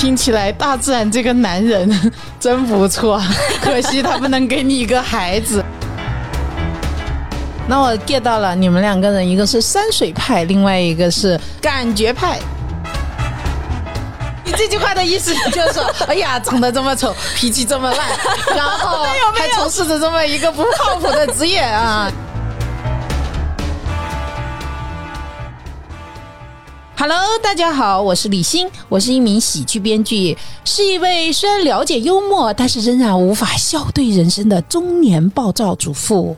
听起来大自然这个男人 真不错，可惜他不能给你一个孩子。那我 get 到了，你们两个人一个是山水派，另外一个是感觉派。你这句话的意思就是说，哎呀，长得这么丑，脾气这么烂，然后还从事着这么一个不靠谱的职业啊。Hello，大家好，我是李欣，我是一名喜剧编剧，是一位虽然了解幽默，但是仍然无法笑对人生的中年暴躁主妇。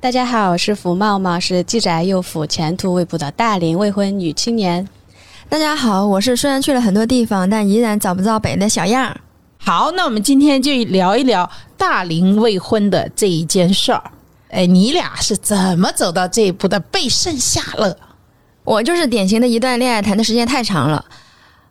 大家好，我是福茂茂，是既宅又腐、前途未卜的大龄未婚女青年。大家好，我是虽然去了很多地方，但依然找不到北的小样。好，那我们今天就聊一聊大龄未婚的这一件事儿。哎，你俩是怎么走到这一步的？被剩下了。我就是典型的一段恋爱谈的时间太长了，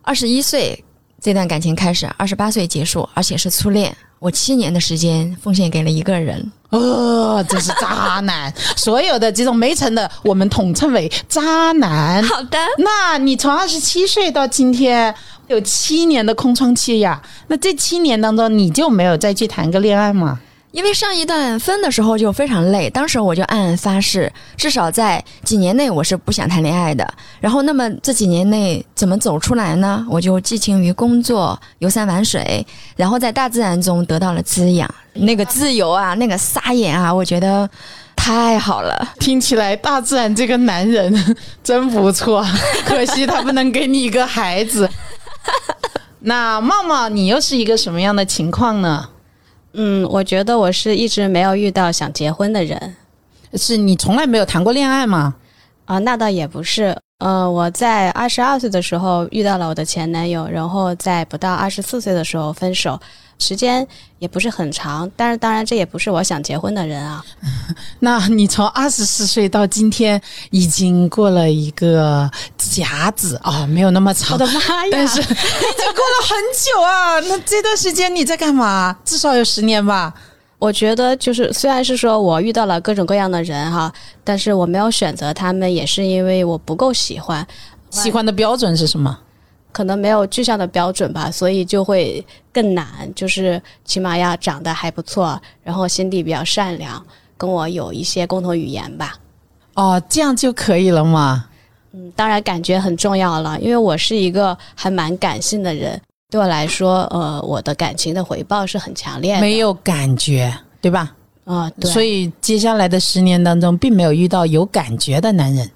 二十一岁这段感情开始，二十八岁结束，而且是初恋。我七年的时间奉献给了一个人，哦，这是渣男。所有的这种没成的，我们统称为渣男。好的，那你从二十七岁到今天有七年的空窗期呀？那这七年当中，你就没有再去谈个恋爱吗？因为上一段分的时候就非常累，当时我就暗暗发誓，至少在几年内我是不想谈恋爱的。然后，那么这几年内怎么走出来呢？我就寄情于工作、游山玩水，然后在大自然中得到了滋养。那个自由啊，那个撒野啊，我觉得太好了。听起来大自然这个男人真不错，可惜他不能给你一个孩子。那茂茂，你又是一个什么样的情况呢？嗯，我觉得我是一直没有遇到想结婚的人，是你从来没有谈过恋爱吗？啊，那倒也不是。呃，我在二十二岁的时候遇到了我的前男友，然后在不到二十四岁的时候分手。时间也不是很长，但是当然这也不是我想结婚的人啊。那你从二十四岁到今天，已经过了一个甲子啊，没有那么长。我的妈呀！但是已经过了很久啊。那这段时间你在干嘛？至少有十年吧。我觉得就是，虽然是说我遇到了各种各样的人哈，但是我没有选择他们，也是因为我不够喜欢。喜欢的标准是什么？可能没有具象的标准吧，所以就会更难。就是起码要长得还不错，然后心地比较善良，跟我有一些共同语言吧。哦，这样就可以了吗？嗯，当然感觉很重要了，因为我是一个还蛮感性的人，对我来说，呃，我的感情的回报是很强烈的。没有感觉，对吧？啊，对。所以接下来的十年当中，并没有遇到有感觉的男人。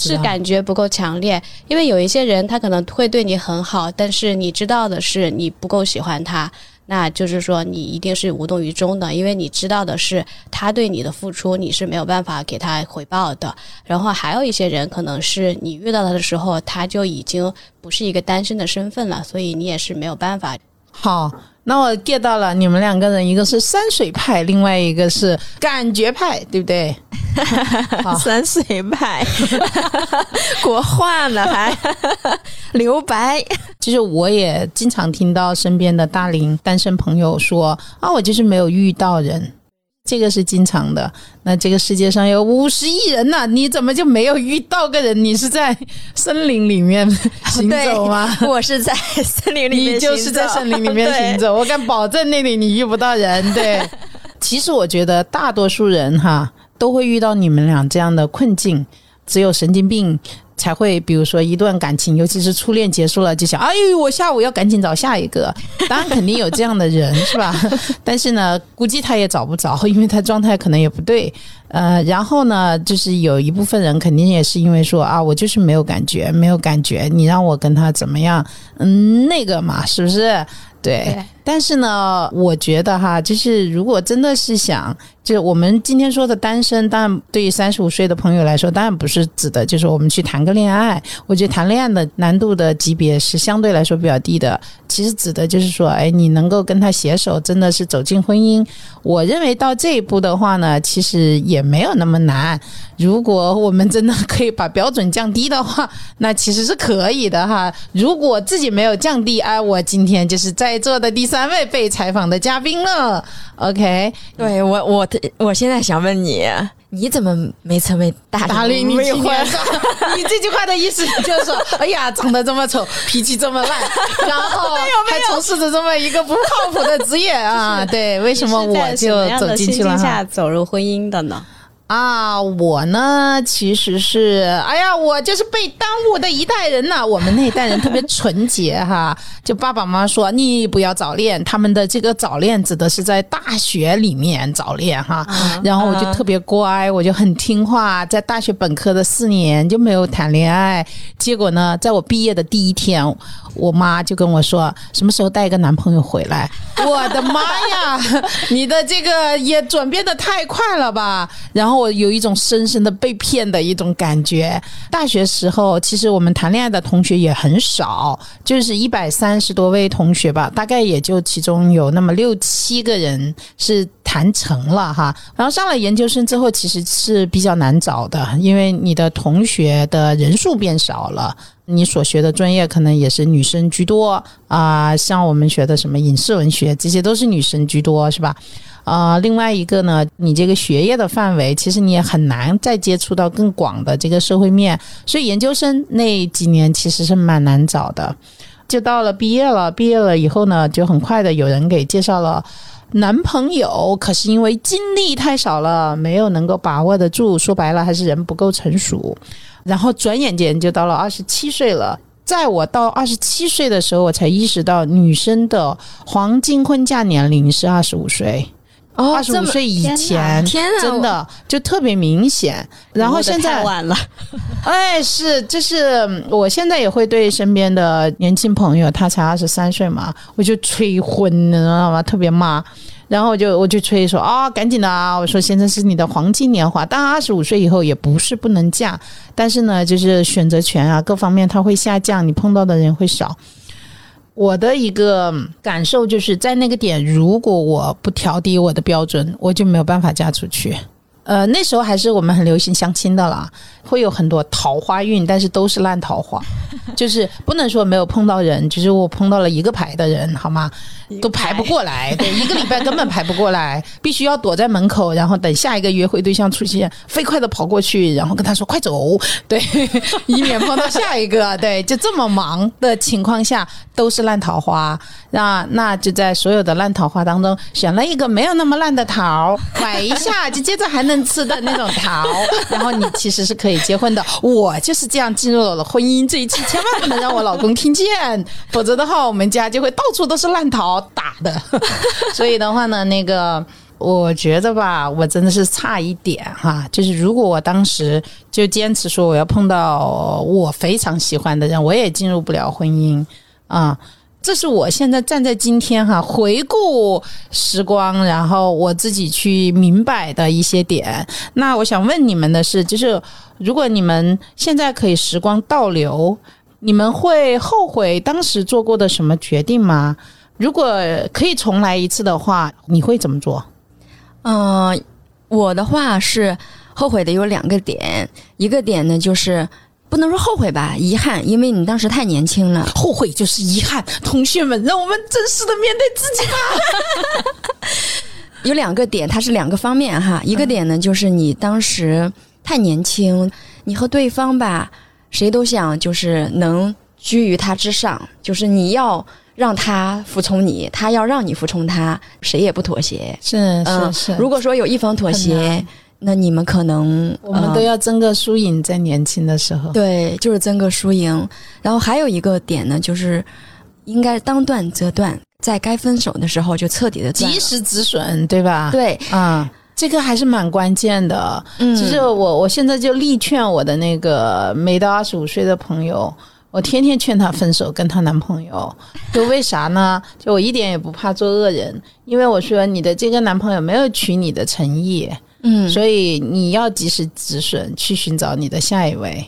是感觉不够强烈，因为有一些人他可能会对你很好，但是你知道的是你不够喜欢他，那就是说你一定是无动于衷的，因为你知道的是他对你的付出你是没有办法给他回报的。然后还有一些人可能是你遇到他的时候他就已经不是一个单身的身份了，所以你也是没有办法。好。那我 get 到了，你们两个人一个是山水派，另外一个是感觉派，对不对？山水派，国画呢还留白。其实我也经常听到身边的大龄单身朋友说啊，我就是没有遇到人。这个是经常的。那这个世界上有五十亿人呢，你怎么就没有遇到个人？你是在森林里面行走吗？我是在森林里面，你就是在森林里面行走。我敢保证那里你遇不到人。对，其实我觉得大多数人哈都会遇到你们俩这样的困境，只有神经病。才会，比如说一段感情，尤其是初恋结束了，就想，哎呦，我下午要赶紧找下一个。当然肯定有这样的人，是吧？但是呢，估计他也找不着，因为他状态可能也不对。呃，然后呢，就是有一部分人肯定也是因为说啊，我就是没有感觉，没有感觉，你让我跟他怎么样？嗯，那个嘛，是不是？对。但是呢，我觉得哈，就是如果真的是想。就我们今天说的单身，当然对于三十五岁的朋友来说，当然不是指的，就是我们去谈个恋爱。我觉得谈恋爱的难度的级别是相对来说比较低的。其实指的就是说，哎，你能够跟他携手，真的是走进婚姻。我认为到这一步的话呢，其实也没有那么难。如果我们真的可以把标准降低的话，那其实是可以的哈。如果自己没有降低，哎，我今天就是在座的第三位被采访的嘉宾了。OK，对我我。我现在想问你，你怎么没成为大大龄女青未婚年？你这句话的意思就是说，哎呀，长得这么丑，脾气这么烂，然后还从事着这么一个不靠谱的职业啊？对，为什么我就走进去了哈？下走入婚姻的呢？啊，我呢其实是，哎呀，我就是被耽误的一代人呐、我们那一代人特别纯洁哈，就爸爸妈妈说你不要早恋，他们的这个早恋指的是在大学里面早恋哈。然后我就特别乖，我就很听话，在大学本科的四年就没有谈恋爱。结果呢，在我毕业的第一天，我妈就跟我说什么时候带一个男朋友回来。我的妈呀，你的这个也转变的太快了吧！然后我有一种深深的被骗的一种感觉。大学时候，其实我们谈恋爱的同学也很少，就是一百三十多位同学吧，大概也就其中有那么六七个人是谈成了哈。然后上了研究生之后，其实是比较难找的，因为你的同学的人数变少了。你所学的专业可能也是女生居多啊、像我们学的什么影视文学，这些都是女生居多，是吧？啊、另外一个呢，你这个学业的范围，其实你也很难再接触到更广的这个社会面，所以研究生那几年其实是蛮难找的。就到了毕业了，毕业了以后呢，就很快的有人给介绍了男朋友，可是因为精力太少了，没有能够把握得住，说白了还是人不够成熟。然后转眼间就到了二十七岁了。在我到二十七岁的时候，我才意识到女生的黄金婚嫁年龄是二十五岁。哦二十五岁以前，天哪真的就特别明显。然后现太在，晚了，哎，是，就是嗯我现在也会对身边的年轻朋友，他才二十三岁嘛，我就催婚，你知道吗？特别骂。然后我就我就催说啊、赶紧的啊！我说现在是你的黄金年华，当然二十五岁以后也不是不能嫁，但是呢，就是选择权啊各方面它会下降，你碰到的人会少。我的一个感受就是在那个点，如果我不调低我的标准，我就没有办法嫁出去。呃，那时候还是我们很流行相亲的啦，会有很多桃花运，但是都是烂桃花，就是不能说没有碰到人，就是我碰到了一个排的人，好吗？都排不过来，对，一个礼拜根本排不过来，必须要躲在门口，然后等下一个约会对象出现，飞快的跑过去，然后跟他说快走，对，以免碰到下一个，对，就这么忙的情况下都是烂桃花，那那就在所有的烂桃花当中选了一个没有那么烂的桃，买一下就接着还能吃的那种桃，然后你其实是可以结婚的。我就是这样进入了我的婚姻这一期，千万不能让我老公听见，否则的话我们家就会到处都是烂桃打的。所以的话呢，那个。我觉得吧，我真的是差一点哈。就是如果我当时就坚持说我要碰到我非常喜欢的人，我也进入不了婚姻啊。这是我现在站在今天哈，回顾时光，然后我自己去明白的一些点。那我想问你们的是，就是如果你们现在可以时光倒流，你们会后悔当时做过的什么决定吗？如果可以重来一次的话，你会怎么做？嗯、我的话是后悔的有两个点，一个点呢就是不能说后悔吧，遗憾，因为你当时太年轻了。后悔就是遗憾。同学们，让我们真实的面对自己吧。有两个点，它是两个方面哈。一个点呢，就是你当时太年轻，你和对方吧，谁都想就是能居于他之上，就是你要让他服从你，他要让你服从他，谁也不妥协。是嗯，如果说有一方妥协难，那你们可能我们呃都要争个输赢，在年轻的时候。对，就是争个输赢。然后还有一个点呢，就是应该当断则断，在该分手的时候就彻底的。及时止损，对吧？，对，啊、这个还是蛮关键的。嗯，其实我我现在就力劝我的那个没到二十五岁的朋友，我天天劝她分手，跟她男朋友。就为啥呢？就我一点也不怕做恶人，因为我说你的这个男朋友没有取你的诚意，嗯，所以你要及时止损，去寻找你的下一位。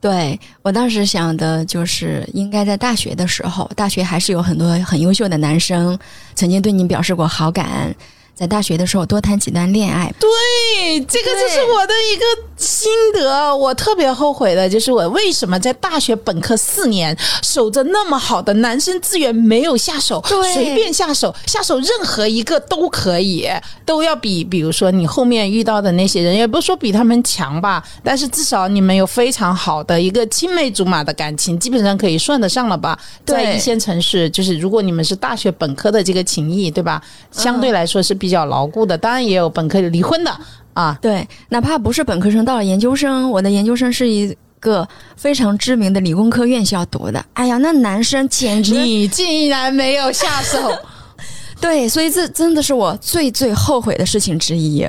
对我当时想的就是，应该在大学的时候，大学还是有很多很优秀的男生曾经对你表示过好感，在大学的时候多谈几段恋爱。对，这个就是我的一个心得，我特别后悔的就是我为什么在大学本科四年守着那么好的男生资源没有下手，随便下手，下手任何一个都可以，都要比比如说你后面遇到的那些人，也不是说比他们强吧，但是至少你们有非常好的一个青梅竹马的感情，基本上可以算得上了吧？在一线城市，就是如果你们是大学本科的这个情谊，对吧？相对来说是比较牢固的，当然也有本科离婚的啊。对，哪怕不是本科生，到了研究生，我的研究生是一个非常知名的理工科院校读的。哎呀，那男生简直你竟然没有下手 对，所以这真的是我最最后悔的事情之一，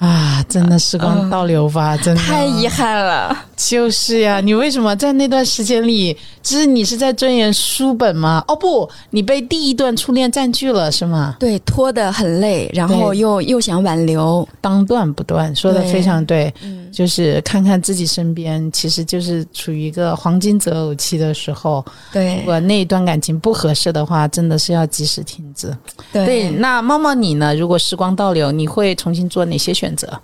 啊！真的时光倒流吧，真的太遗憾了。就是呀。你为什么在那段时间里，就是你是在钻研书本吗？哦不，你被第一段初恋占据了是吗？对，拖得很累，然后又又想挽留，当断不断，说的非常对。嗯就是看看自己身边，其实就是处于一个黄金择偶期的时候。对如果那一段感情不合适的话，真的是要及时停止。对，对那猫猫你呢？如果时光倒流，你会重新做哪些选择？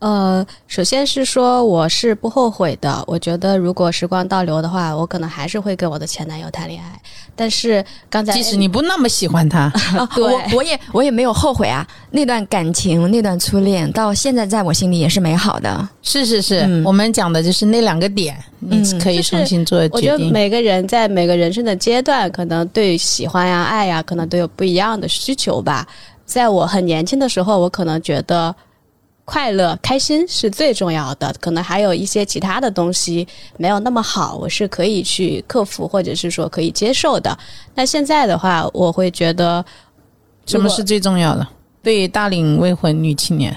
呃，首先是说我是不后悔的。我觉得如果时光倒流的话，我可能还是会跟我的前男友谈恋爱。但是刚才即使你不那么喜欢他，啊 对我我也我也没有后悔啊，那段感情那段初恋到现在在我心里也是美好的。是是是，嗯我们讲的就是那两个点，你嗯可以重新做我觉得。每个人在每个人生的阶段，可能对喜欢呀、爱呀，可能都有不一样的需求吧。在我很年轻的时候，我可能觉得快乐、开心是最重要的，可能还有一些其他的东西没有那么好，我是可以去克服，或者是说可以接受的。那现在的话，我会觉得什么是最重要的？对于大龄未婚女青年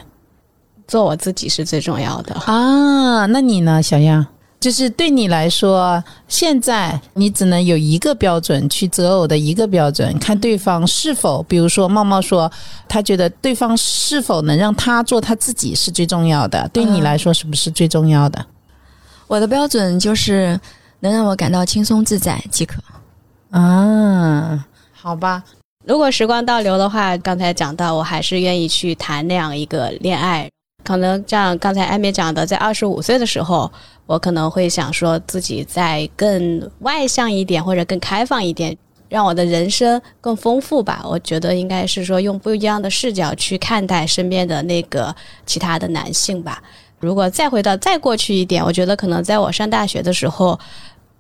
做我自己是最重要的。啊，那你呢，小样？就是对你来说，现在你只能有一个标准去择偶的一个标准，看对方是否，比如说茂茂说，他觉得对方是否能让他做他自己是最重要的，对你来说是不是最重要的？我的标准就是能让我感到轻松自在即可。啊，好吧，如果时光倒流的话，刚才讲到，我还是愿意去谈那样一个恋爱。可能像刚才艾米讲的，在二十五岁的时候，我可能会想说自己再更外向一点，或者更开放一点，让我的人生更丰富吧。我觉得应该是说用不一样的视角去看待身边的那个其他的男性吧。如果再回到再过去一点，我觉得可能在我上大学的时候，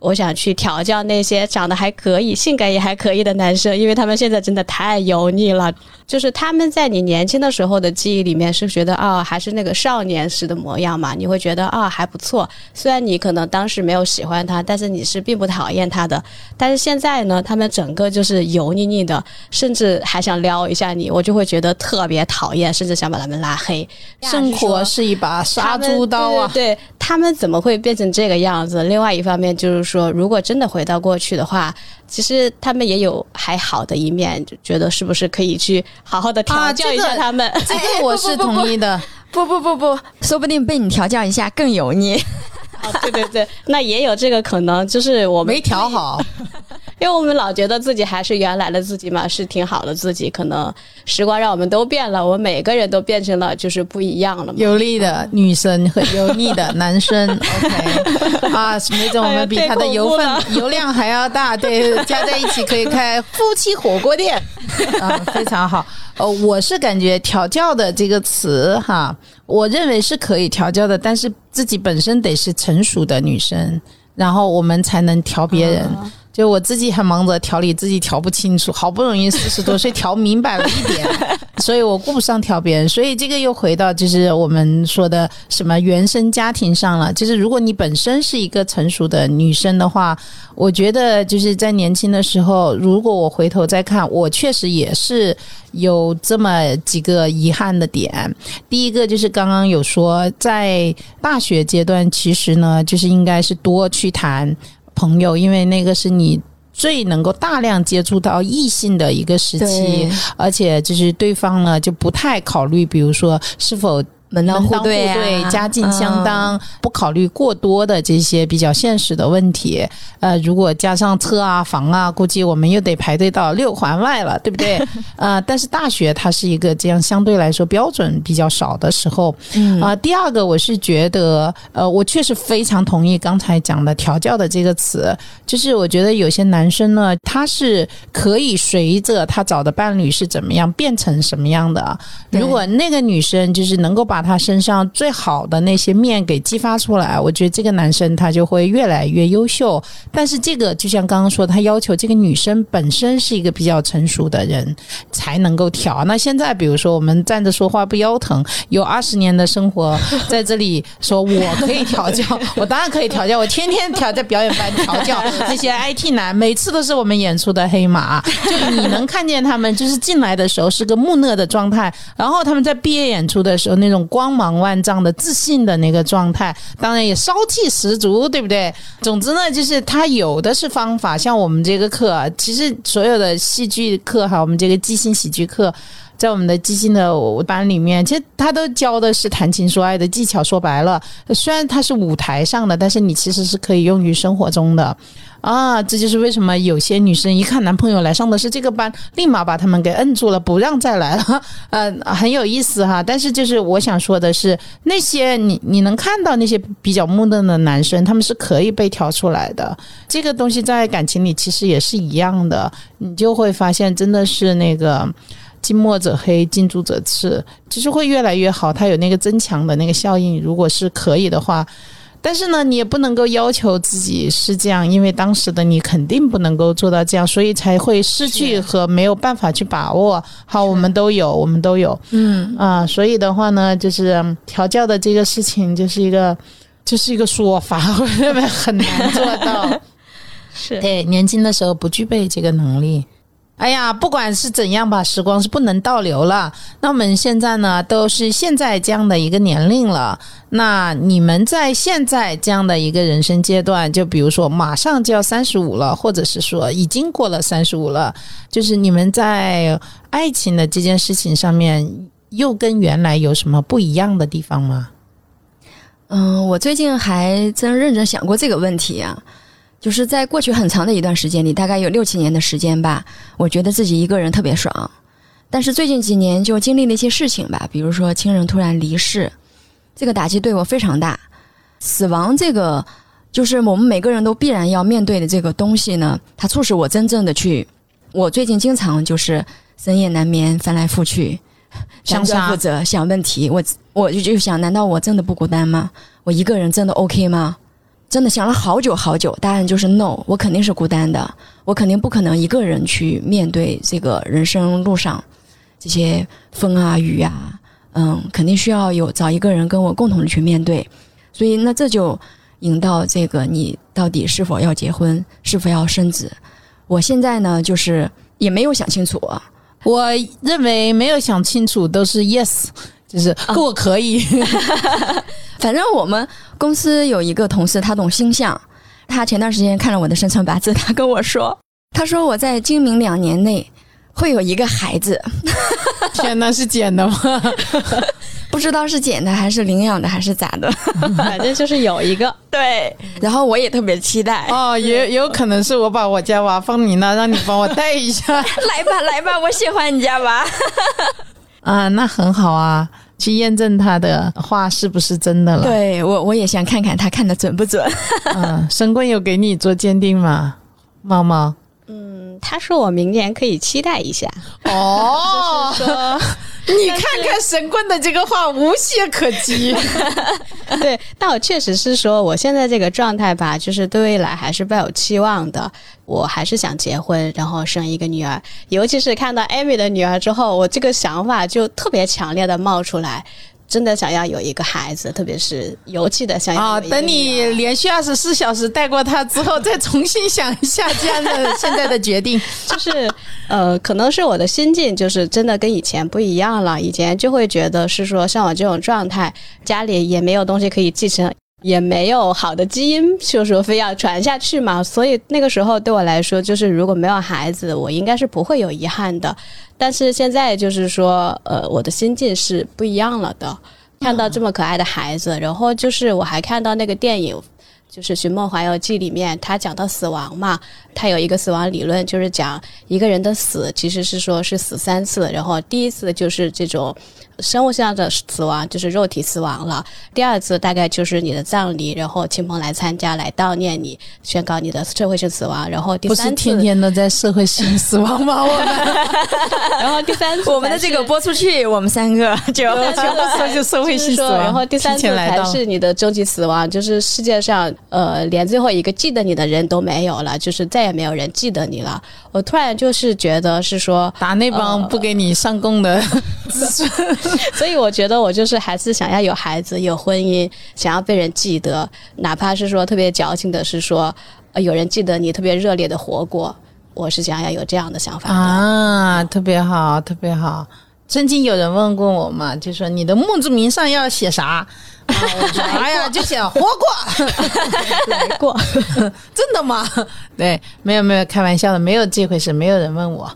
我想去调教那些长得还可以、性感也还可以的男生，因为他们现在真的太油腻了。就是他们在你年轻的时候的记忆里面是觉得啊、还是那个少年时的模样嘛，你会觉得啊、还不错。虽然你可能当时没有喜欢他，但是你是并不讨厌他的。但是现在呢，他们整个就是油腻腻的，甚至还想撩一下你，我就会觉得特别讨厌，甚至想把他们拉黑。生活是一把杀猪刀啊！对他们怎么会变成这个样子？另外一方面就是说，如果真的回到过去的话，其实他们也有还好的一面，就觉得是不是可以去好好的调啊教一下他们？这个我是 同意的。不不不不，说不定被你调教一下更油腻。啊，对对对，那也有这个可能，就是我们没调好，因为我们老觉得自己还是原来的自己嘛，是挺好的自己。可能时光让我们都变了，我们每个人都变成了就是不一样了嘛。油腻的女生和油腻的男生，OK 啊，没准我们比他的油分、哎油量还要大，对，加在一起可以开夫妻火锅店啊，非常好。呃，我是感觉调教的这个词哈，我认为是可以调教的，但是自己本身得是成熟的女生，然后我们才能调别人。就我自己还忙着调理自己，调不清楚，好不容易四十多岁调明白了一点，所以我顾不上调别人。所以这个又回到就是我们说的什么原生家庭上了。就是如果你本身是一个成熟的女生的话，我觉得就是在年轻的时候，如果我回头再看，我确实也是有这么几个遗憾的点。第一个就是刚刚有说，在大学阶段，其实呢，就是应该是多去谈朋友，因为那个是你最能够大量接触到异性的一个时期，而且就是对方呢就不太考虑，比如说是否。门当户对啊，对，家境相嗯当，不考虑过多的这些比较现实的问题。呃，如果加上车啊、房啊，估计我们又得排队到六环外了，对不对？呃，但是大学它是一个这样相对来说标准比较少的时候。嗯啊、第二个我是觉得，呃，我确实非常同意刚才讲的“调教”的这个词，就是我觉得有些男生呢，他是可以随着他找的伴侣是怎么样变成什么样的。如果那个女生就是能够把他身上最好的那些面给激发出来，我觉得这个男生他就会越来越优秀。但是这个就像刚刚说，他要求这个女生本身是一个比较成熟的人才能够调。那现在比如说我们站着说话不腰疼，有二十年的生活在这里说我可以调教，我当然可以调教，我天天调在表演班调教那些 IT 男，每次都是我们演出的黑马。就你能看见他们就是进来的时候是个木讷的状态，然后他们在毕业演出的时候那种光芒万丈的自信的那个状态，当然也骚气十足，对不对？总之呢，就是他有的是方法，像我们这个课，其实所有的戏剧课哈，我们这个即兴喜剧课。在我们的即兴的班里面，其实他都教的是谈情说爱的技巧。说白了，虽然它是舞台上的，但是你其实是可以用于生活中的。啊，这就是为什么有些女生一看男朋友来上的是这个班，立马把他们给摁住了，不让再来了。呃，很有意思哈。但是就是我想说的是，那些你你能看到那些比较木讷的男生，他们是可以被挑出来的。这个东西在感情里其实也是一样的，你就会发现真的是那个。近墨者黑，近朱者赤，其实会越来越好。它有那个增强的那个效应，如果是可以的话，但是呢，你也不能够要求自己是这样，因为当时的你肯定不能够做到这样，所以才会失去和没有办法去把握。好，我们都有，我们都有，嗯，啊，所以的话呢，就是嗯调教的这个事情，就是一个，就是一个说法，我认为很难做到。是对，年轻的时候不具备这个能力。哎呀，不管是怎样吧，时光是不能倒流了。那我们现在呢，都是现在这样的一个年龄了。那你们在现在这样的一个人生阶段，就比如说马上就要三十五了，或者是说已经过了三十五了，就是你们在爱情的这件事情上面，又跟原来有什么不一样的地方吗？嗯，我最近还真认真想过这个问题啊，就是在过去很长的一段时间里，大概有六七年的时间吧，我觉得自己一个人特别爽。但是最近几年就经历了一些事情吧，比如说亲人突然离世，这个打击对我非常大。死亡这个就是我们每个人都必然要面对的这个东西呢，它促使我真正的去，我最近经常就是深夜难眠，翻来覆去，想啥想负责想问题，我我就就想，难道我真的不孤单吗？我一个人真的 OK 吗？真的想了好久好久，答案就是 no，我肯定是孤单的，我肯定不可能一个人去面对这个人生路上这些风啊雨啊，嗯，肯定需要有找一个人跟我共同的去面对，所以那这就引到这个你到底是否要结婚，是否要生子？我现在呢，就是也没有想清楚，我认为没有想清楚都是 yes，就是我可以。反正我们公司有一个同事，他懂星象。他前段时间看了我的生辰八字，他跟我说，他说我在今明两年内会有一个孩子，天哪，是捡的吗？不知道是捡的还是领养的还是咋的。反正就是有一个，对，然后我也特别期待，哦，也也有可能是我把我家娃放你那，让你帮我带一下来吧来吧，我喜欢你家娃。啊，那很好啊，去验证他的话是不是真的了。，对我我也想看看他看的准不准。嗯，神棍有给你做鉴定吗？猫猫？嗯，他说我明年可以期待一下，哦，说你看看神棍的这个话无懈可击。对，但我确实是说，我现在这个状态吧，就是对未来还是抱有期望的。我还是想结婚，然后生一个女儿。尤其是看到艾米的女儿之后，我这个想法就特别强烈的冒出来，真的想要有一个孩子，特别是尤其的想要啊，有一个等你连续二十四小时带过他之后，再重新想一下这样的现在的决定。就是呃，可能是我的心境就是真的跟以前不一样了。以前就会觉得是说，像我这种状态，家里也没有东西可以继承，也没有好的基因，就说非要传下去嘛。所以那个时候对我来说，就是如果没有孩子，我应该是不会有遗憾的。但是现在就是说，呃，我的心境是不一样了的。看到这么可爱的孩子，然后就是我还看到那个电影。就是《寻梦环游记》里面，他讲到死亡嘛，他有一个死亡理论，就是讲一个人的死其实是说是死三次，然后第一次就是这种生物上的死亡，就是肉体死亡了；第二次大概就是你的葬礼，然后亲朋来参加来悼念你，宣告你的社会性死亡；然后第三次，是天天都在社会性死亡吗？我们然后第三次我们的这个播出去，我们三个就对全部说就社会性死亡然后第三次才是你的终极死亡，就是世界上呃连最后一个记得你的人都没有了，就是再也没有人记得你了。我突然就是觉得是说，打那帮不给你上供的。所以我觉得我就是还是想要有孩子、有婚姻，想要被人记得，哪怕是说特别矫情的是说，呃有人记得你特别热烈的活过，我是想要有这样的想法的。啊，特别好，特别好。曾经有人问过我嘛，就说你的墓志铭上要写啥？哎呀，就想活过，来过，真的吗？对，没有没有，开玩笑的，没有这回事，没有人问我。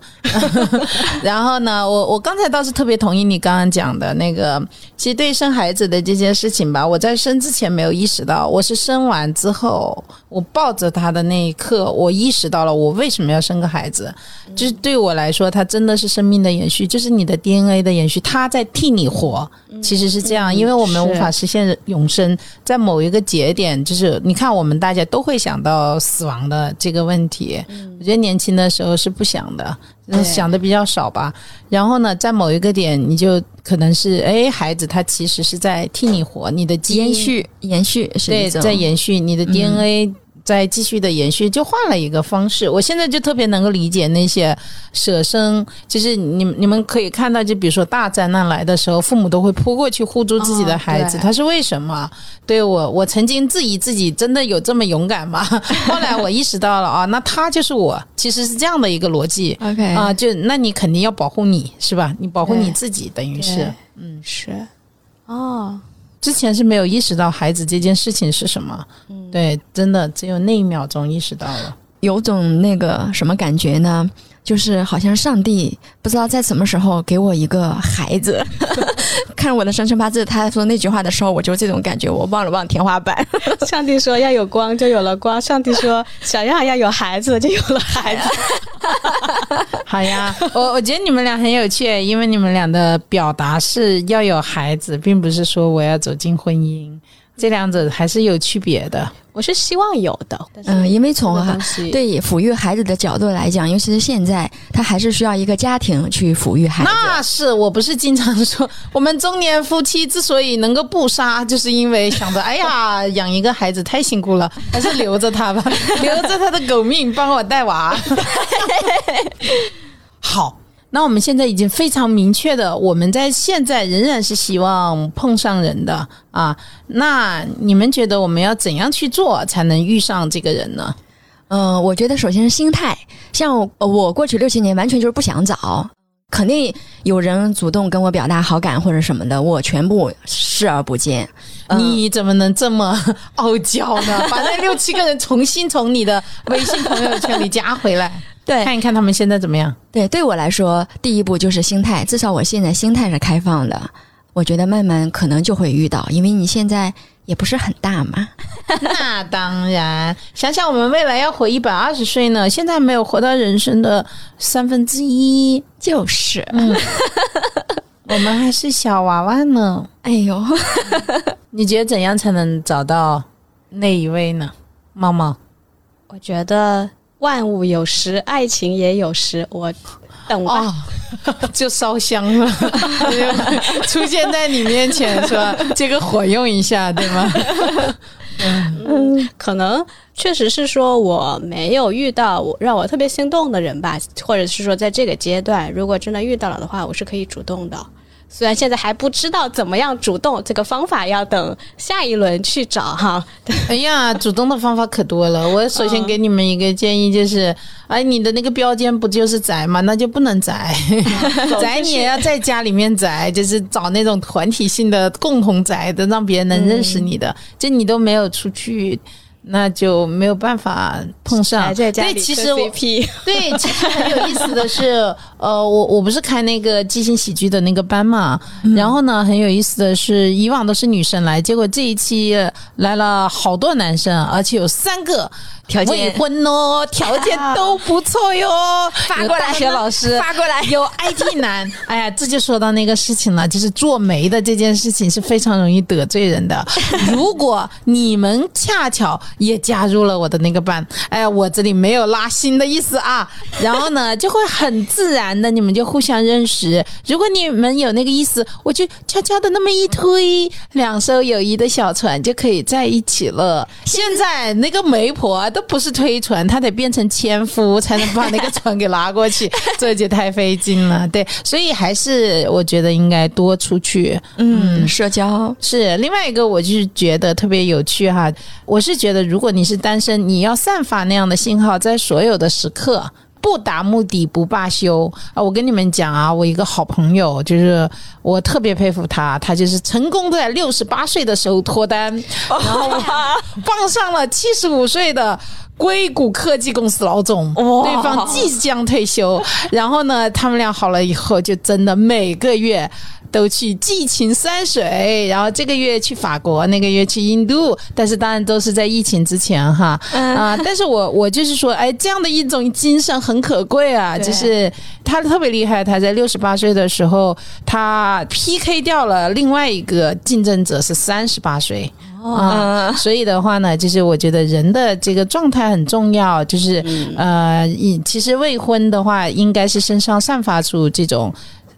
然后呢，我我刚才倒是特别同意你刚刚讲的那个，其实对生孩子的这件事情吧，我在生之前没有意识到，我是生完之后，我抱着他的那一刻，我意识到了我为什么要生个孩子。就是对我来说，他真的是生命的延续，就是你的 DNA 的延续，他在替你活。其实是这样，因为我们无法实现永生，在某一个节点，就是你看，我们大家都会想到死亡的这个问题。我觉得年轻的时候是不想的，对想的比较少吧。然后呢，在某一个点，你就可能是，哎，孩子他其实是在替你活，你的延续延续是对，在延续你的嗯在继续的延续，就换了一个方式。我现在就特别能够理解那些舍生，就是你你们可以看到，就比如说大灾难来的时候，父母都会扑过去护住自己的孩子，哦他是为什么？对我，我曾经质疑自己真的有这么勇敢吗？后来我意识到了啊，那他就是我，其实是这样的一个逻辑。OK 啊，就那你肯定要保护你是吧？你保护你自己，等于是，嗯，是，哦，之前是没有意识到孩子这件事情是什么。嗯，对，真的只有那一秒钟意识到了。有种那个什么感觉呢？就是好像上帝不知道在什么时候给我一个孩子，看我的生辰八字，他说那句话的时候，我就这种感觉，我望了望天花板，上帝说要有光，就有了光；上帝说想要要有孩子，就有了孩子。好呀，我我觉得你们俩很有趣，因为你们俩的表达是要有孩子，并不是说我要走进婚姻，这两者还是有区别的。我是希望有的，嗯，因为从对抚育孩子的角度来讲，尤其是现在，他还是需要一个家庭去抚育孩子。那是我不是经常说，我们中年夫妻之所以能够不杀，就是因为想着，哎呀，养一个孩子太辛苦了，还是留着他吧，留着他的狗命帮我带娃。好，那我们现在已经非常明确的，我们在现在仍然是希望碰上人的啊。那你们觉得我们要怎样去做才能遇上这个人呢？嗯，我觉得首先是心态，像我过去六七年完全就是不想找，肯定有人主动跟我表达好感或者什么的，我全部视而不见。嗯你怎么能这么傲娇呢？把那六七个人重新从你的微信朋友圈里加回来，对看一看他们现在怎么样。对，对我来说，第一步就是心态，至少我现在心态是开放的。我觉得慢慢可能就会遇到，因为你现在也不是很大嘛。那当然，想想我们未来要活一百二十岁呢，现在没有活到人生的三分之一，就是，我们还是小娃娃呢。哎呦，你觉得怎样才能找到那一位呢？猫猫，我觉得万物有时，爱情也有时。我等吧。哦，就烧香了，就 出现在你面前说这个火用一下，对吗？可能确实是说我没有遇到我让我特别心动的人吧，或者是说在这个阶段，如果真的遇到了的话，我是可以主动的。虽然现在还不知道怎么样主动，这个方法要等下一轮去找哈。哎呀，主动的方法可多了。我首先给你们一个建议，就是，哎，你的那个标间不就是宅吗？那就不能宅，宅你也要在家里面宅，就是找那种团体性的共同宅的，让别人能认识你的。就你都没有出去。那就没有办法碰上。还在家对，其实我 对，其实很有意思的是，呃，我我不是开那个即兴喜剧的那个班嘛，然后呢，很有意思的是，以往都是女生来，结果这一期来了好多男生，而且有三个条件。未婚哦，条件都不错哟，发过来有大学老师发过来。有 IT 男，哎呀，这就说到那个事情了，就是做媒的这件事情是非常容易得罪人的。如果你们恰巧也加入了我的那个班，哎呀，我这里没有拉新的意思啊，然后呢，就会很自然的你们就互相认识。如果你们有那个意思，我就悄悄的那么一推，两艘友谊的小船就可以在一起了。现在那个媒婆都不是推船，她得变成纤夫才能把那个船给拉过去，这就太费劲了。对，所以还是我觉得应该多出去。嗯，社交是另外一个，我就是觉得特别有趣哈。我是觉得，如果你是单身，你要散发那样的信号，在所有的时刻。不达目的不罢休啊！我跟你们讲啊，我一个好朋友，就是我特别佩服他，他就是成功在六十八岁的时候脱单，然后傍上了七十五岁的硅谷科技公司老总，对方即将退休，然后呢，他们俩好了以后，就真的每个月。都去寄情山水，然后这个月去法国，那个月去印度，但是当然都是在疫情之前哈啊！但是我我就是说，哎，这样的一种精神很可贵啊，就是他特别厉害，他在六十八岁的时候，他 PK 掉了另外一个竞争者是三十八岁。啊，所以的话呢，就是我觉得人的这个状态很重要，就是呃，其实未婚的话，应该是身上散发出这种。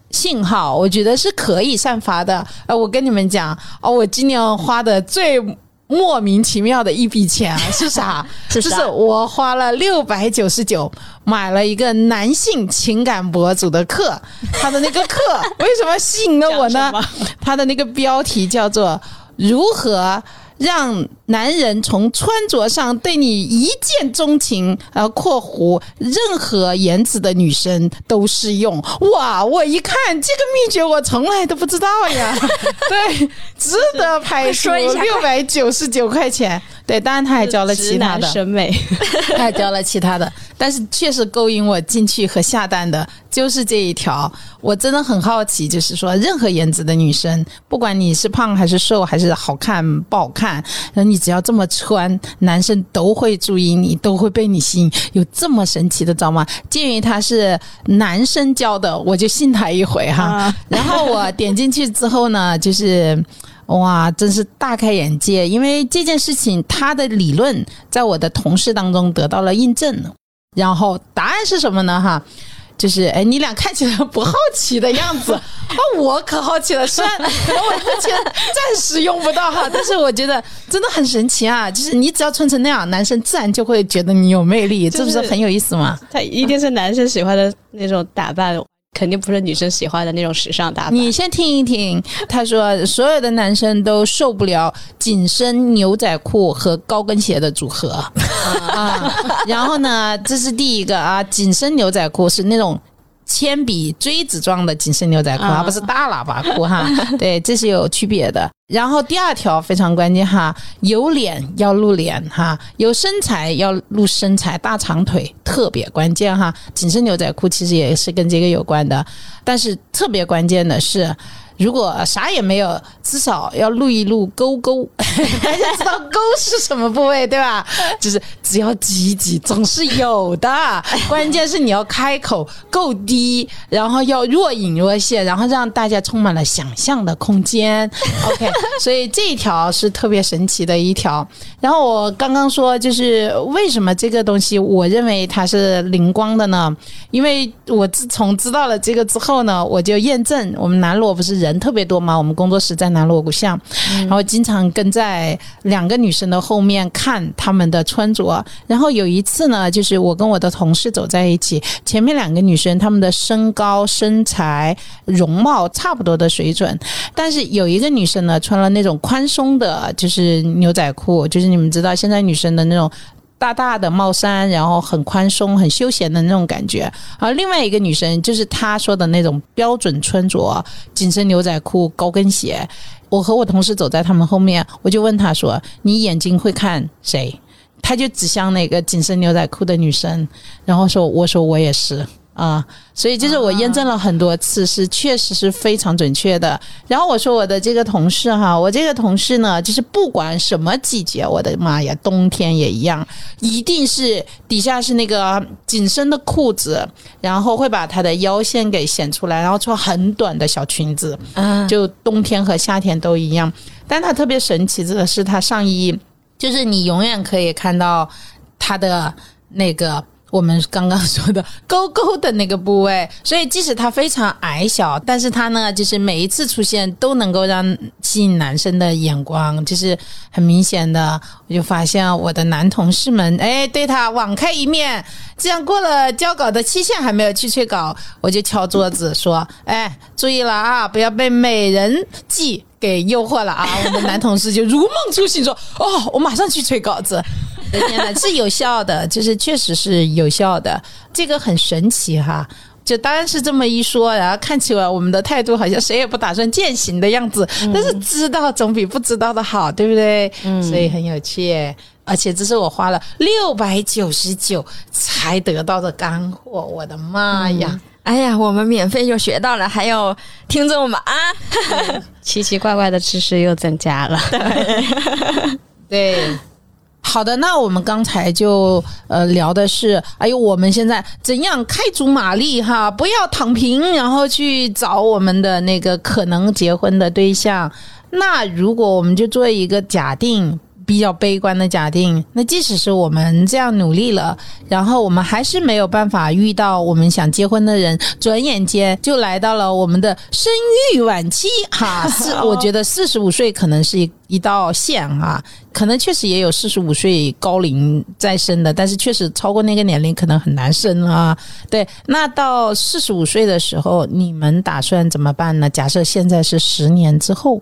信号，我觉得是可以散发的。呃，我跟你们讲，哦，我今年花的最莫名其妙的一笔钱啊是啥？是就是我花了六百九十九买了一个男性情感博主的课，他的那个课 为什么吸引了我呢？他的那个标题叫做“如何”。让男人从穿着上对你一见钟情，呃，括弧任何颜值的女生都适用。哇，我一看这个秘诀，我从来都不知道呀。对，值得拍出六百九十九块钱。对，当然他还教了其他的审美，他还教了其他的，但是确实勾引我进去和下单的就是这一条。我真的很好奇，就是说，任何颜值的女生，不管你是胖还是瘦，还是好看不好看，那你只要这么穿，男生都会注意你，都会被你吸引。有这么神奇的招吗？鉴于他是男生教的，我就信他一回哈。然后我点进去之后呢，就是。哇，真是大开眼界！因为这件事情，他的理论在我的同事当中得到了印证。然后答案是什么呢？哈，就是哎，你俩看起来不好奇的样子啊，我可好奇了。虽然 我目前暂时用不到哈，但是我觉得真的很神奇啊！就是你只要穿成那样，男生自然就会觉得你有魅力，这不是很有意思吗？他一定是男生喜欢的那种打扮。肯定不是女生喜欢的那种时尚打扮。你先听一听，他说所有的男生都受不了紧身牛仔裤和高跟鞋的组合 啊。然后呢，这是第一个啊，紧身牛仔裤是那种。铅笔锥子状的紧身牛仔裤，而不是大喇叭裤哈。对，这是有区别的。然后第二条非常关键哈，有脸要露脸哈，有身材要露身材，大长腿特别关键哈。紧身牛仔裤其实也是跟这个有关的，但是特别关键的是。如果啥也没有，至少要露一露沟沟，大 家知道沟是什么部位对吧？就是只要挤一挤，总是有的。关键是你要开口够低，然后要若隐若现，然后让大家充满了想象的空间。OK，所以这一条是特别神奇的一条。然后我刚刚说，就是为什么这个东西我认为它是灵光的呢？因为我自从知道了这个之后呢，我就验证我们南锣不是人。人特别多嘛，我们工作室在南锣鼓巷，然后经常跟在两个女生的后面看她们的穿着。然后有一次呢，就是我跟我的同事走在一起，前面两个女生她们的身高、身材、容貌差不多的水准，但是有一个女生呢穿了那种宽松的，就是牛仔裤，就是你们知道现在女生的那种。大大的帽衫，然后很宽松、很休闲的那种感觉。而另外一个女生就是她说的那种标准穿着，紧身牛仔裤、高跟鞋。我和我同事走在他们后面，我就问她说：“你眼睛会看谁？”她就指向那个紧身牛仔裤的女生，然后说：“我说我也是。”啊，所以就是我验证了很多次，是确实是非常准确的。然后我说我的这个同事哈，我这个同事呢，就是不管什么季节，我的妈呀，冬天也一样，一定是底下是那个紧身的裤子，然后会把她的腰线给显出来，然后穿很短的小裙子，就冬天和夏天都一样。但她特别神奇的是，她上衣就是你永远可以看到她的那个。我们刚刚说的勾勾的那个部位，所以即使它非常矮小，但是它呢，就是每一次出现都能够让吸引男生的眼光，就是很明显的。我就发现我的男同事们，哎，对他网开一面，这样过了交稿的期限还没有去催稿，我就敲桌子说：“哎，注意了啊，不要被美人计给诱惑了啊！” 我们男同事就如梦初醒，说：“哦，我马上去催稿子。”天呐，是有效的，就是确实是有效的，这个很神奇哈。就当然是这么一说，然后看起来我们的态度好像谁也不打算践行的样子，但是知道总比不知道的好，对不对？嗯，所以很有趣，而且这是我花了六百九十九才得到的干货，我的妈呀！哎呀，我们免费就学到了，还有听众们啊，奇奇怪怪的知识又增加了，对。好的，那我们刚才就呃聊的是，哎呦，我们现在怎样开足马力哈，不要躺平，然后去找我们的那个可能结婚的对象。那如果我们就做一个假定。比较悲观的假定，那即使是我们这样努力了，然后我们还是没有办法遇到我们想结婚的人，转眼间就来到了我们的生育晚期，哈，四，我觉得四十五岁可能是一一道线啊，可能确实也有四十五岁高龄再生的，但是确实超过那个年龄可能很难生啊。对，那到四十五岁的时候，你们打算怎么办呢？假设现在是十年之后。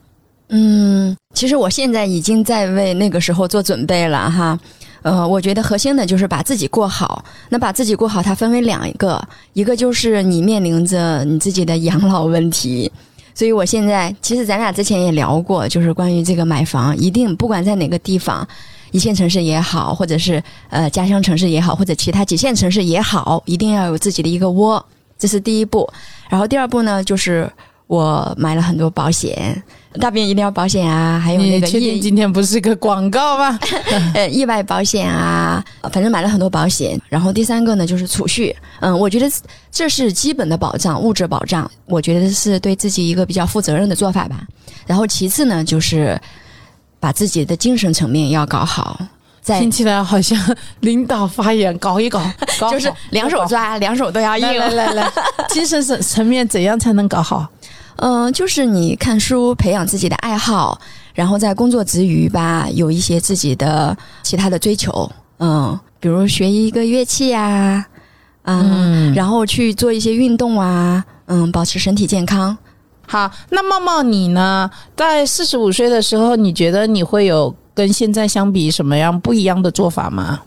嗯，其实我现在已经在为那个时候做准备了哈。呃，我觉得核心的就是把自己过好。那把自己过好，它分为两个，一个就是你面临着你自己的养老问题。所以我现在其实咱俩之前也聊过，就是关于这个买房，一定不管在哪个地方，一线城市也好，或者是呃家乡城市也好，或者其他几线城市也好，一定要有自己的一个窝，这是第一步。然后第二步呢，就是我买了很多保险。大病医疗保险啊，还有那个。确定今天不是个广告吗？呃，意外保险啊，反正买了很多保险。然后第三个呢，就是储蓄。嗯，我觉得这是基本的保障，物质保障，我觉得是对自己一个比较负责任的做法吧。然后其次呢，就是把自己的精神层面要搞好。听起来好像领导发言，搞一搞，就是两手抓，两手都要硬。来来来，精神层层面怎样才能搞好？嗯，就是你看书，培养自己的爱好，然后在工作之余吧，有一些自己的其他的追求，嗯，比如学一个乐器呀，嗯，然后去做一些运动啊，嗯，保持身体健康。好，那茂茂你呢？在四十五岁的时候，你觉得你会有跟现在相比什么样不一样的做法吗？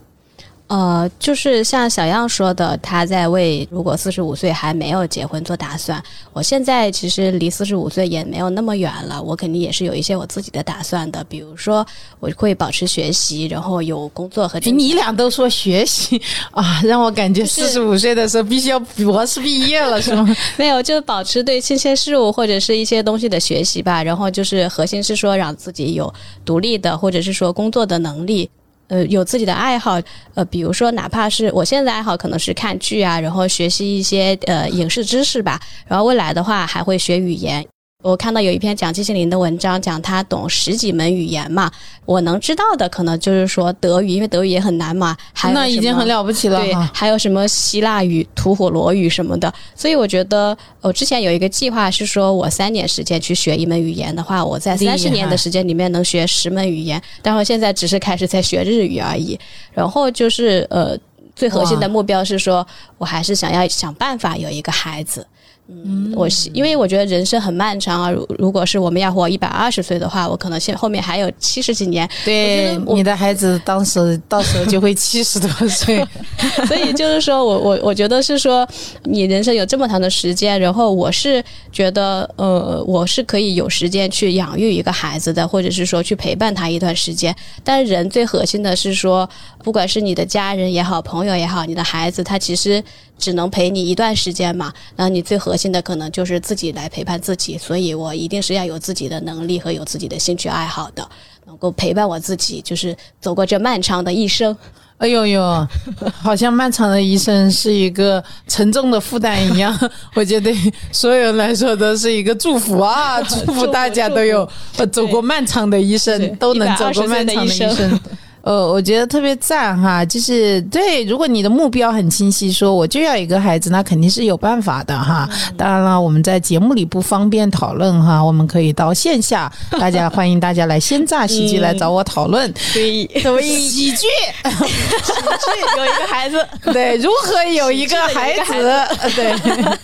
呃，就是像小样说的，他在为如果四十五岁还没有结婚做打算。我现在其实离四十五岁也没有那么远了，我肯定也是有一些我自己的打算的。比如说，我会保持学习，然后有工作和。你俩都说学习 啊，让我感觉四十五岁的时候必须要博士毕业了，是吗？没有，就是保持对新鲜事物或者是一些东西的学习吧。然后就是核心是说让自己有独立的或者是说工作的能力。呃，有自己的爱好，呃，比如说，哪怕是我现在爱好可能是看剧啊，然后学习一些呃影视知识吧，然后未来的话还会学语言。我看到有一篇讲季羡林的文章，讲他懂十几门语言嘛。我能知道的可能就是说德语，因为德语也很难嘛。还那已经很了不起了。对，还有什么希腊语、吐火罗语什么的。所以我觉得，我之前有一个计划是说，我三年时间去学一门语言的话，我在三十年的时间里面能学十门语言。但我现在只是开始在学日语而已。然后就是呃，最核心的目标是说，我还是想要想办法有一个孩子。嗯，我是因为我觉得人生很漫长啊，如如果是我们要活一百二十岁的话，我可能现后面还有七十几年，对你的孩子当时到时候就会七十多岁，所以就是说我我我觉得是说，你人生有这么长的时间，然后我是觉得呃，我是可以有时间去养育一个孩子的，或者是说去陪伴他一段时间。但是人最核心的是说，不管是你的家人也好，朋友也好，你的孩子他其实只能陪你一段时间嘛。然后你最核心的可能就是自己来陪伴自己，所以我一定是要有自己的能力和有自己的兴趣爱好的，能够陪伴我自己，就是走过这漫长的一生。哎呦呦，好像漫长的一生是一个沉重的负担一样。我觉得对所有人来说都是一个祝福啊，祝福大家都有呃走过漫长的一生，都能走过漫长的一120岁的一生。呃，我觉得特别赞哈，就是对，如果你的目标很清晰，说我就要一个孩子，那肯定是有办法的哈。当然了，我们在节目里不方便讨论哈，我们可以到线下，大家 欢迎大家来鲜榨喜剧来找我讨论。所以所以喜剧，有一个孩子，对，如何有一个孩子？呃对。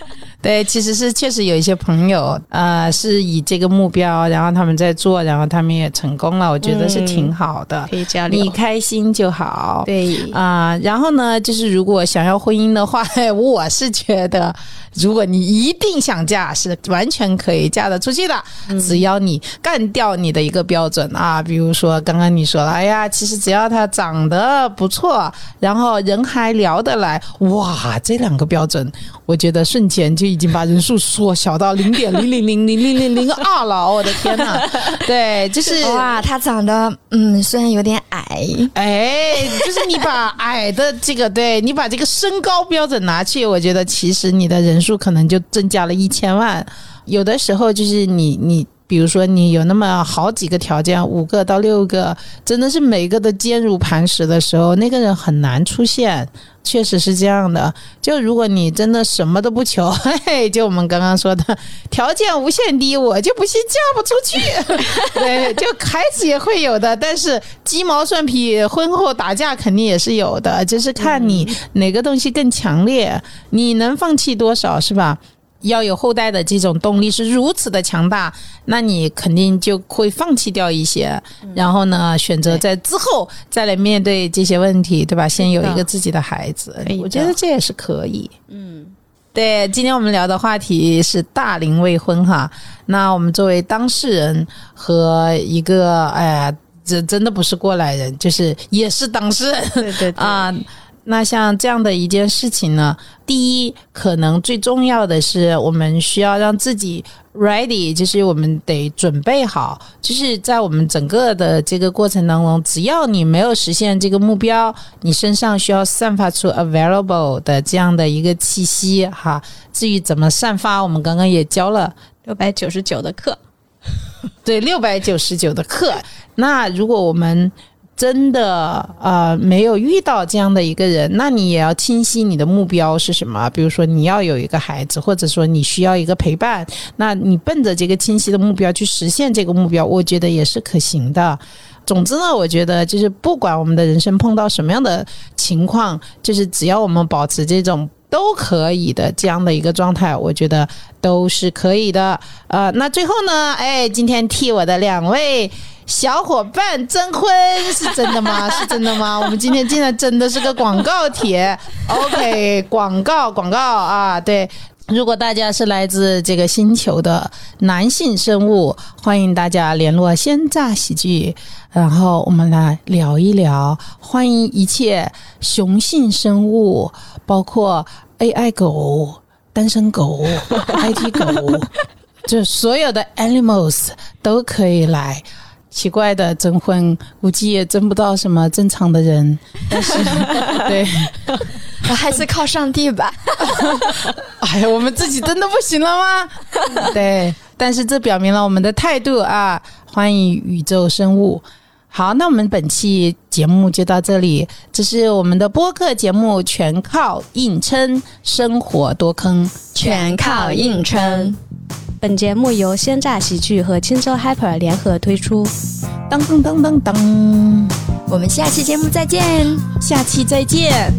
对，其实是确实有一些朋友，呃，是以这个目标，然后他们在做，然后他们也成功了，我觉得是挺好的。可以交流你。开心就好。对，啊、然后呢，就是如果想要婚姻的话，我是觉得，如果你一定想嫁，是完全可以嫁得出去的，只要你干掉你的一个标准啊，比如说刚刚你说了，哎呀，其实只要他长得不错，然后人还聊得来，哇，这两个标准，我觉得瞬间就已经把人数缩小到零点零零零零零零零二了，我的天呐，对，就是哇，他长得嗯，虽然有点矮，哎，就是你把矮的这个，对你把这个身高标准拿去，我觉得其实你的人数可能就增加了一千万。有的时候就是你你。比如说，你有那么好几个条件，五个到六个，真的是每个都坚如磐石的时候，那个人很难出现。确实是这样的。就如果你真的什么都不求，嘿 嘿，就我们刚刚说的条件无限低，我就不信嫁不出去。对，就孩子也会有的，但是鸡毛蒜皮，婚后打架肯定也是有的，就是看你哪个东西更强烈，你能放弃多少，是吧？要有后代的这种动力是如此的强大，那你肯定就会放弃掉一些，然后呢，选择在之后再来面对这些问题，对吧？先有一个自己的孩子我觉得这也是可以。嗯，对，今天我们聊的话题是大龄未婚哈。那我们作为当事人和一个哎呀，这真的不是过来人，就是也是当事人，对对对啊。那像这样的一件事情呢，第一，可能最重要的是，我们需要让自己 ready，就是我们得准备好，就是在我们整个的这个过程当中，只要你没有实现这个目标，你身上需要散发出 available 的这样的一个气息哈。至于怎么散发，我们刚刚也教了。六百九十九的课，对，六百九十九的课。那如果我们真的呃没有遇到这样的一个人，那你也要清晰你的目标是什么。比如说你要有一个孩子，或者说你需要一个陪伴，那你奔着这个清晰的目标去实现这个目标，我觉得也是可行的。总之呢，我觉得就是不管我们的人生碰到什么样的情况，就是只要我们保持这种。都可以的这样的一个状态，我觉得都是可以的。呃，那最后呢，哎，今天替我的两位小伙伴征婚是真的吗？是真的吗？我们今天竟然真的是个广告帖，OK，广告广告啊，对。如果大家是来自这个星球的男性生物，欢迎大家联络鲜榨喜剧，然后我们来聊一聊。欢迎一切雄性生物，包括 AI 狗、单身狗、IT 狗，就所有的 animals 都可以来。奇怪的征婚，估计也征不到什么正常的人，但是 对。我还是靠上帝吧。哎呀，我们自己真的不行了吗？对，但是这表明了我们的态度啊！欢迎宇宙生物。好，那我们本期节目就到这里。这是我们的播客节目，全靠硬撑，生活多坑，全靠硬撑。本节目由鲜榨喜剧和青州 Hyper 联合推出。当当当当当，我们下期节目再见。下期再见。